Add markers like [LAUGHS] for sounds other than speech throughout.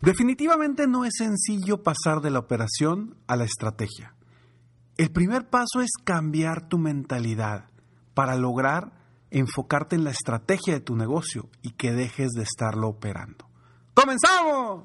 Definitivamente no es sencillo pasar de la operación a la estrategia. El primer paso es cambiar tu mentalidad para lograr enfocarte en la estrategia de tu negocio y que dejes de estarlo operando. ¡Comenzamos!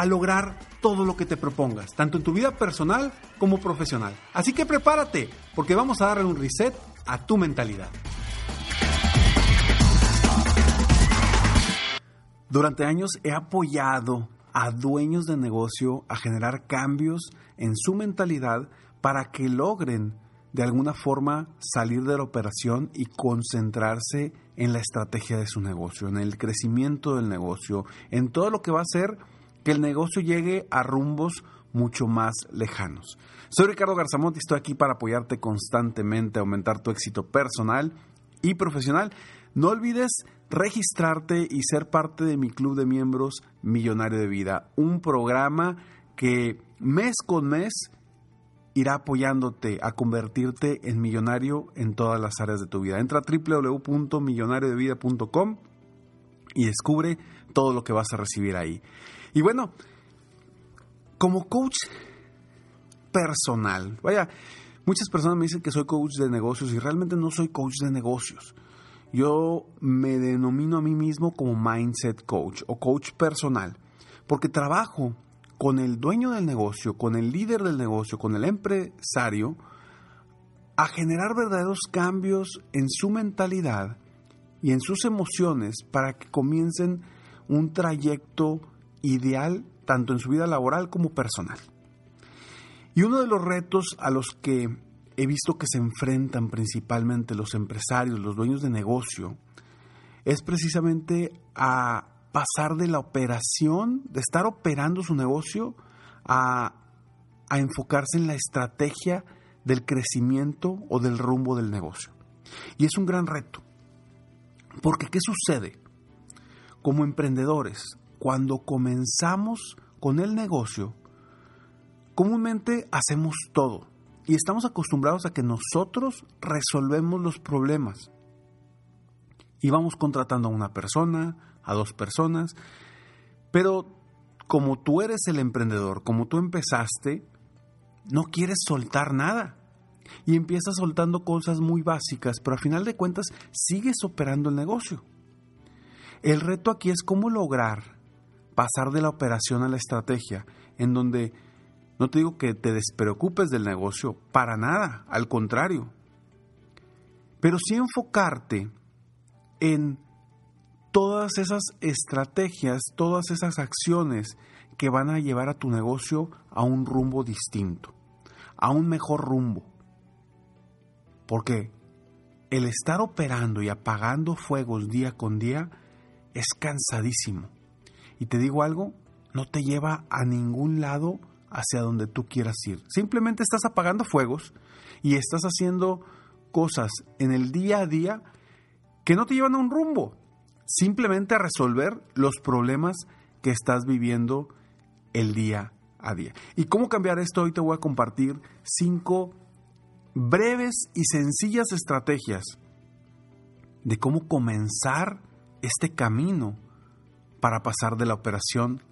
a lograr todo lo que te propongas, tanto en tu vida personal como profesional. Así que prepárate, porque vamos a darle un reset a tu mentalidad. Durante años he apoyado a dueños de negocio a generar cambios en su mentalidad para que logren de alguna forma salir de la operación y concentrarse en la estrategia de su negocio, en el crecimiento del negocio, en todo lo que va a ser que el negocio llegue a rumbos mucho más lejanos. Soy Ricardo Garzamont y estoy aquí para apoyarte constantemente a aumentar tu éxito personal y profesional. No olvides registrarte y ser parte de mi club de miembros Millonario de Vida, un programa que mes con mes irá apoyándote a convertirte en millonario en todas las áreas de tu vida. Entra a www.millonariodevida.com y descubre todo lo que vas a recibir ahí. Y bueno, como coach personal, vaya, muchas personas me dicen que soy coach de negocios y realmente no soy coach de negocios. Yo me denomino a mí mismo como mindset coach o coach personal, porque trabajo con el dueño del negocio, con el líder del negocio, con el empresario, a generar verdaderos cambios en su mentalidad y en sus emociones para que comiencen un trayecto ideal tanto en su vida laboral como personal. Y uno de los retos a los que he visto que se enfrentan principalmente los empresarios, los dueños de negocio, es precisamente a pasar de la operación, de estar operando su negocio, a, enfocarse en la estrategia del crecimiento o del rumbo del negocio. Y es un gran reto. Porque ¿qué sucede? Como emprendedores, cuando comenzamos con el negocio, comúnmente hacemos todo y estamos acostumbrados a que nosotros resolvemos los problemas. Y vamos contratando a una persona, a dos personas, pero como tú eres el emprendedor, como tú empezaste, no quieres soltar nada. Y empiezas soltando cosas muy básicas, pero al final de cuentas sigues operando el negocio. El reto aquí es cómo lograr pasar de la operación a la estrategia, en donde no te digo que te despreocupes del negocio, para nada, al contrario, pero sí enfocarte en todas esas estrategias, todas esas acciones que van a llevar a tu negocio a un rumbo distinto, a un mejor rumbo. Porque el estar operando y apagando fuegos día con día es cansadísimo. Y te digo algo, no te lleva a ningún lado hacia donde tú quieras ir. Simplemente estás apagando fuegos y estás haciendo cosas en el día a día que no te llevan a un rumbo. Simplemente a resolver los problemas que estás viviendo el día a día. ¿Y cómo cambiar esto? Hoy te voy a compartir cinco breves y sencillas estrategias de cómo comenzar este camino para pasar de la operación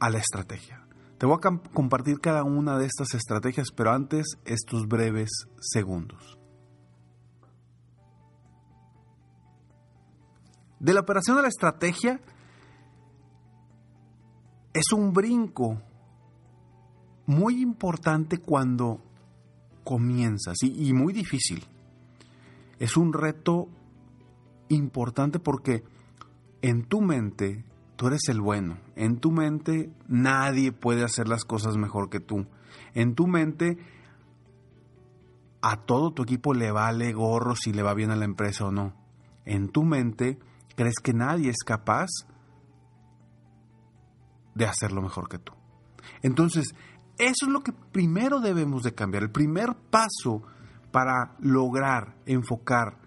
a la estrategia. Te voy a compartir cada una de estas estrategias, pero antes estos breves segundos. De la operación a la estrategia es un brinco muy importante cuando comienzas y, muy difícil. Es un reto importante porque en tu mente tú eres el bueno. En tu mente nadie puede hacer las cosas mejor que tú. En tu mente a todo tu equipo le vale gorro si le va bien a la empresa o no. En tu mente crees que nadie es capaz de hacerlo mejor que tú. Entonces, eso es lo que primero debemos de cambiar. El primer paso para lograr enfocar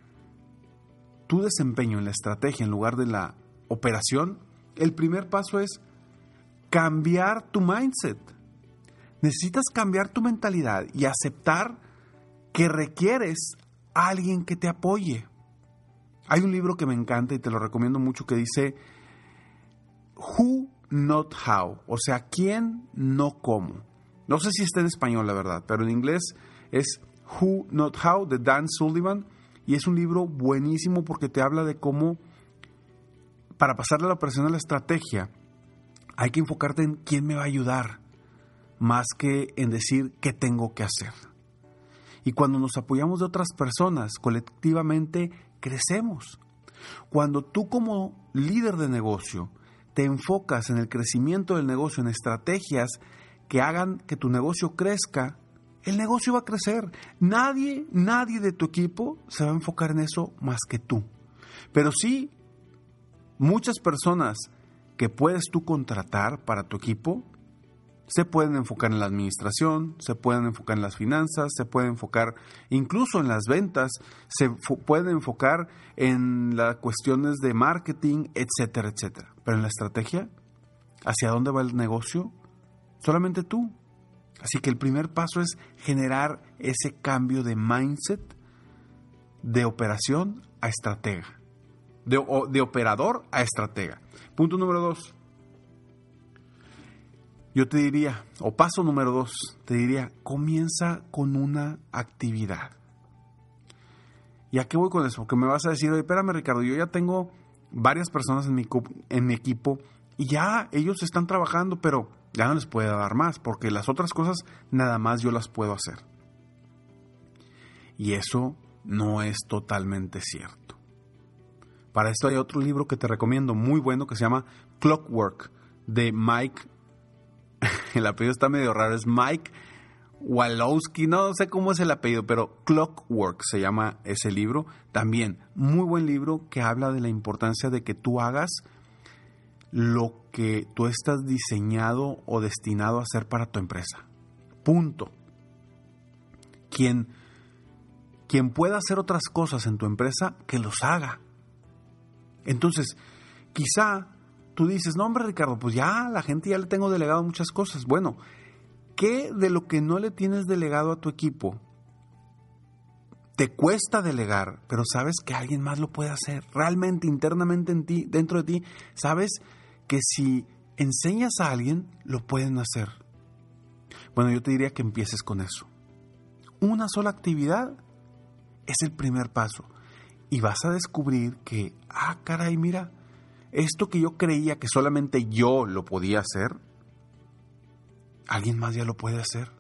tu desempeño en la estrategia en lugar de la operación, el primer paso es cambiar tu mindset. Necesitas cambiar tu mentalidad y aceptar que requieres a alguien que te apoye. Hay un libro que me encanta y te lo recomiendo mucho que dice Who Not How, o sea, quién no cómo. No sé si está en español, la verdad, pero en inglés es Who Not How de Dan Sullivan y es un libro buenísimo porque te habla de cómo para pasarle a la operación a la estrategia hay que enfocarte en quién me va a ayudar más que en decir qué tengo que hacer. Y cuando nos apoyamos de otras personas, colectivamente crecemos. Cuando tú como líder de negocio te enfocas en el crecimiento del negocio, en estrategias que hagan que tu negocio crezca, el negocio va a crecer. Nadie, nadie de tu equipo se va a enfocar en eso más que tú. Pero sí, muchas personas que puedes tú contratar para tu equipo se pueden enfocar en la administración, se pueden enfocar en las finanzas, se pueden enfocar incluso en las ventas, se pueden enfocar en las cuestiones de marketing, etcétera, etcétera. Pero en la estrategia, ¿hacia dónde va el negocio? Solamente tú. Así que el primer paso es generar ese cambio de mindset de operación a estratega, de, operador a estratega. Punto número dos yo te diría, o paso número dos, te diría, comienza con una actividad. ¿Y a qué voy con eso? Porque me vas a decir, oye, espérame Ricardo, yo ya tengo varias personas en mi equipo y ya ellos están trabajando, pero ya no les puedo dar más, porque las otras cosas nada más yo las puedo hacer. Y eso no es totalmente cierto. Para esto hay otro libro que te recomiendo muy bueno que se llama Clockwork de Mike [LAUGHS] el apellido está medio raro, es Mike Walowski, no sé cómo es el apellido, pero Clockwork se llama ese libro. También muy buen libro que habla de la importancia de que tú hagas lo que tú estás diseñado o destinado a hacer para tu empresa. Punto. Quien, quien pueda hacer otras cosas en tu empresa, que los haga. Entonces, quizá tú dices, no hombre Ricardo, pues ya la gente ya le tengo delegado muchas cosas. Bueno, ¿qué de lo que no le tienes delegado a tu equipo te cuesta delegar, pero sabes que alguien más lo puede hacer? Realmente, internamente en ti, dentro de ti, sabes que si enseñas a alguien, lo pueden hacer. Bueno, yo te diría que empieces con eso. Una sola actividad es el primer paso. Y vas a descubrir que, ah, caray, mira, esto que yo creía que solamente yo lo podía hacer, alguien más ya lo puede hacer.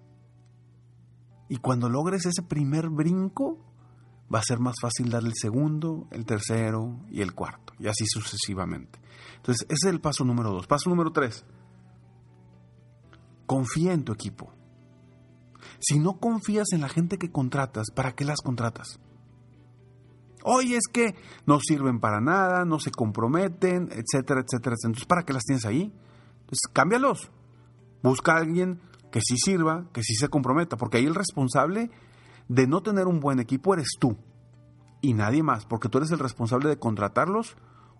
Y cuando logres ese primer brinco, va a ser más fácil dar el segundo, el tercero y el cuarto, y así sucesivamente. Entonces, ese es el paso número dos. Paso número tres, confía en tu equipo. Si no confías en la gente que contratas, ¿para qué las contratas? Oye, es que no sirven para nada, no se comprometen, etcétera, etcétera, etcétera. Entonces, ¿para qué las tienes ahí? Entonces, cámbialos. Busca a alguien que sí sirva, que sí se comprometa, porque ahí el responsable de no tener un buen equipo eres tú y nadie más, porque tú eres el responsable de contratarlos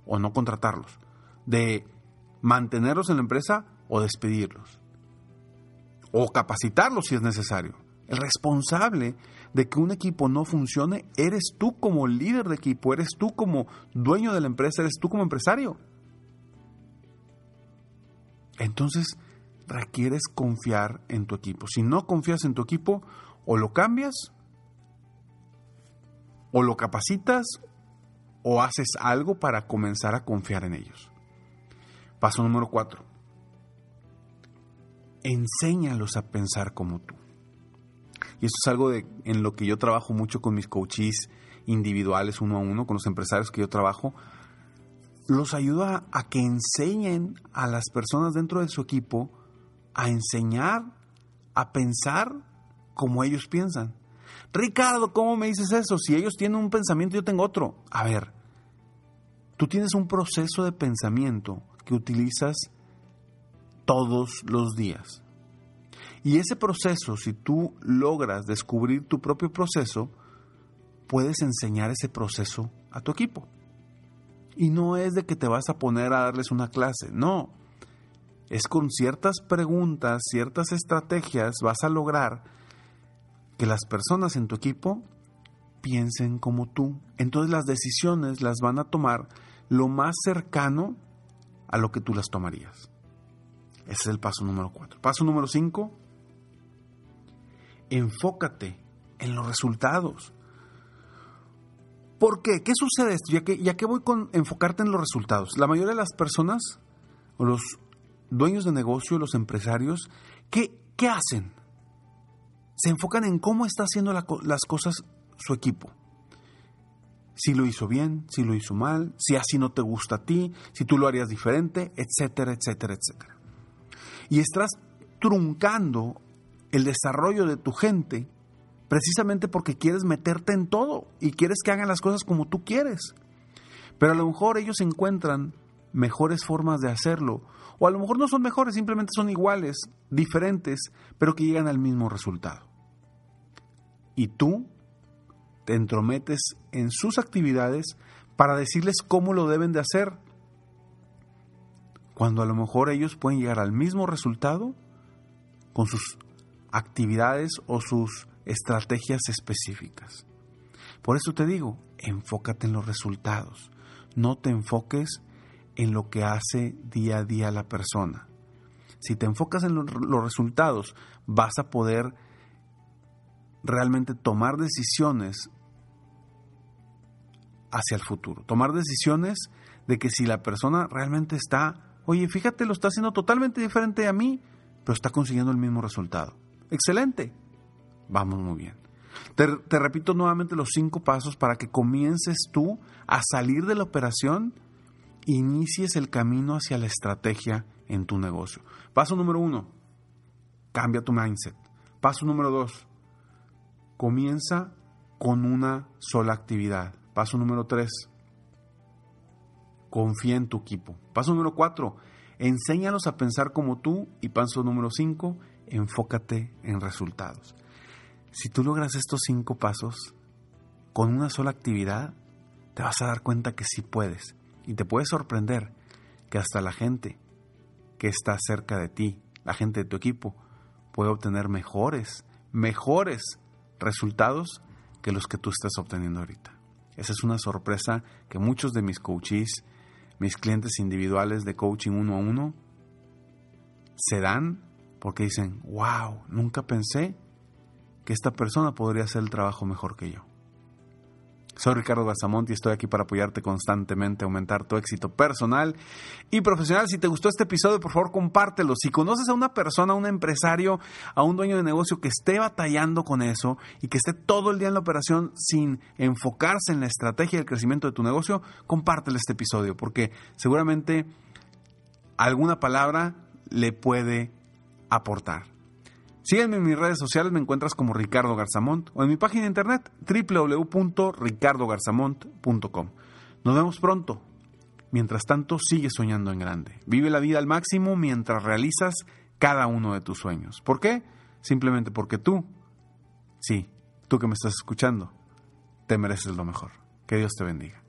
o no contratarlos, de mantenerlos en la empresa o despedirlos, o capacitarlos si es necesario. El responsable de que un equipo no funcione eres tú como líder de equipo, eres tú como dueño de la empresa, eres tú como empresario. Entonces, requieres confiar en tu equipo. Si no confías en tu equipo, o lo cambias, o lo capacitas, o haces algo para comenzar a confiar en ellos. Paso número cuatro. Enséñalos a pensar como tú. Y esto es algo de, en lo que yo trabajo mucho con mis coaches individuales uno a uno, con los empresarios que yo trabajo. Los ayuda a que enseñen a las personas dentro de su equipo a enseñar, a pensar como ellos piensan. Ricardo, ¿cómo me dices eso? Si ellos tienen un pensamiento, yo tengo otro. A ver, Tú tienes un proceso de pensamiento que utilizas todos los días. Y ese proceso, si tú logras descubrir tu propio proceso, puedes enseñar ese proceso a tu equipo. Y no es de que te vas a poner a darles una clase, no. Es con ciertas preguntas, ciertas estrategias, vas a lograr que las personas en tu equipo piensen como tú. Entonces las decisiones las van a tomar lo más cercano a lo que tú las tomarías. Ese es el paso número cuatro. Paso número cinco, enfócate en los resultados. ¿Por qué? ¿Qué sucede esto? Ya que, ya que voy con enfocarte en los resultados. La mayoría de las personas, o los dueños de negocio, los empresarios, ¿qué, qué hacen? Se enfocan en cómo está haciendo las cosas su equipo. Si lo hizo bien, si lo hizo mal, si así no te gusta a ti, si tú lo harías diferente, etcétera, etcétera, etcétera. Y estás truncando el desarrollo de tu gente precisamente porque quieres meterte en todo y quieres que hagan las cosas como tú quieres. Pero a lo mejor ellos encuentran mejores formas de hacerlo, o a lo mejor no son mejores, simplemente son iguales, diferentes, pero que llegan al mismo resultado. Y tú te entrometes en sus actividades para decirles cómo lo deben de hacer, cuando a lo mejor ellos pueden llegar al mismo resultado con sus actividades o sus estrategias específicas. Por eso te digo, enfócate en los resultados, no te enfoques en lo que hace día a día la persona. Si te enfocas en los resultados, vas a poder realmente tomar decisiones hacia el futuro. Tomar decisiones de que si la persona realmente está, oye, fíjate, lo está haciendo totalmente diferente a mí, pero está consiguiendo el mismo resultado. Excelente. Vamos muy bien. Te, repito nuevamente los cinco pasos para que comiences tú a salir de la operación inicies el camino hacia la estrategia en tu negocio. Paso número uno, cambia tu mindset. Paso número dos, comienza con una sola actividad. Paso número tres, confía en tu equipo. Paso número cuatro, enséñalos a pensar como tú. Y paso número cinco, enfócate en resultados. Si tú logras estos cinco pasos con una sola actividad, te vas a dar cuenta que sí puedes. Y te puede sorprender que hasta la gente que está cerca de ti, la gente de tu equipo, puede obtener mejores, mejores resultados que los que tú estás obteniendo ahorita. Esa es una sorpresa que muchos de mis coaches, mis clientes individuales de coaching uno a uno, se dan porque dicen, wow, nunca pensé que esta persona podría hacer el trabajo mejor que yo. Soy Ricardo Garzamont y estoy aquí para apoyarte constantemente, aumentar tu éxito personal y profesional. Si te gustó este episodio, por favor, compártelo. Si conoces a una persona, a un empresario, a un dueño de negocio que esté batallando con eso y que esté todo el día en la operación sin enfocarse en la estrategia del crecimiento de tu negocio, compártele este episodio porque seguramente alguna palabra le puede aportar. Sígueme en mis redes sociales, me encuentras como Ricardo Garzamont o en mi página de internet www.ricardogarzamont.com. Nos vemos pronto. Mientras tanto, sigue soñando en grande. Vive la vida al máximo mientras realizas cada uno de tus sueños. ¿Por qué? Simplemente porque tú, sí, tú que me estás escuchando, te mereces lo mejor. Que Dios te bendiga.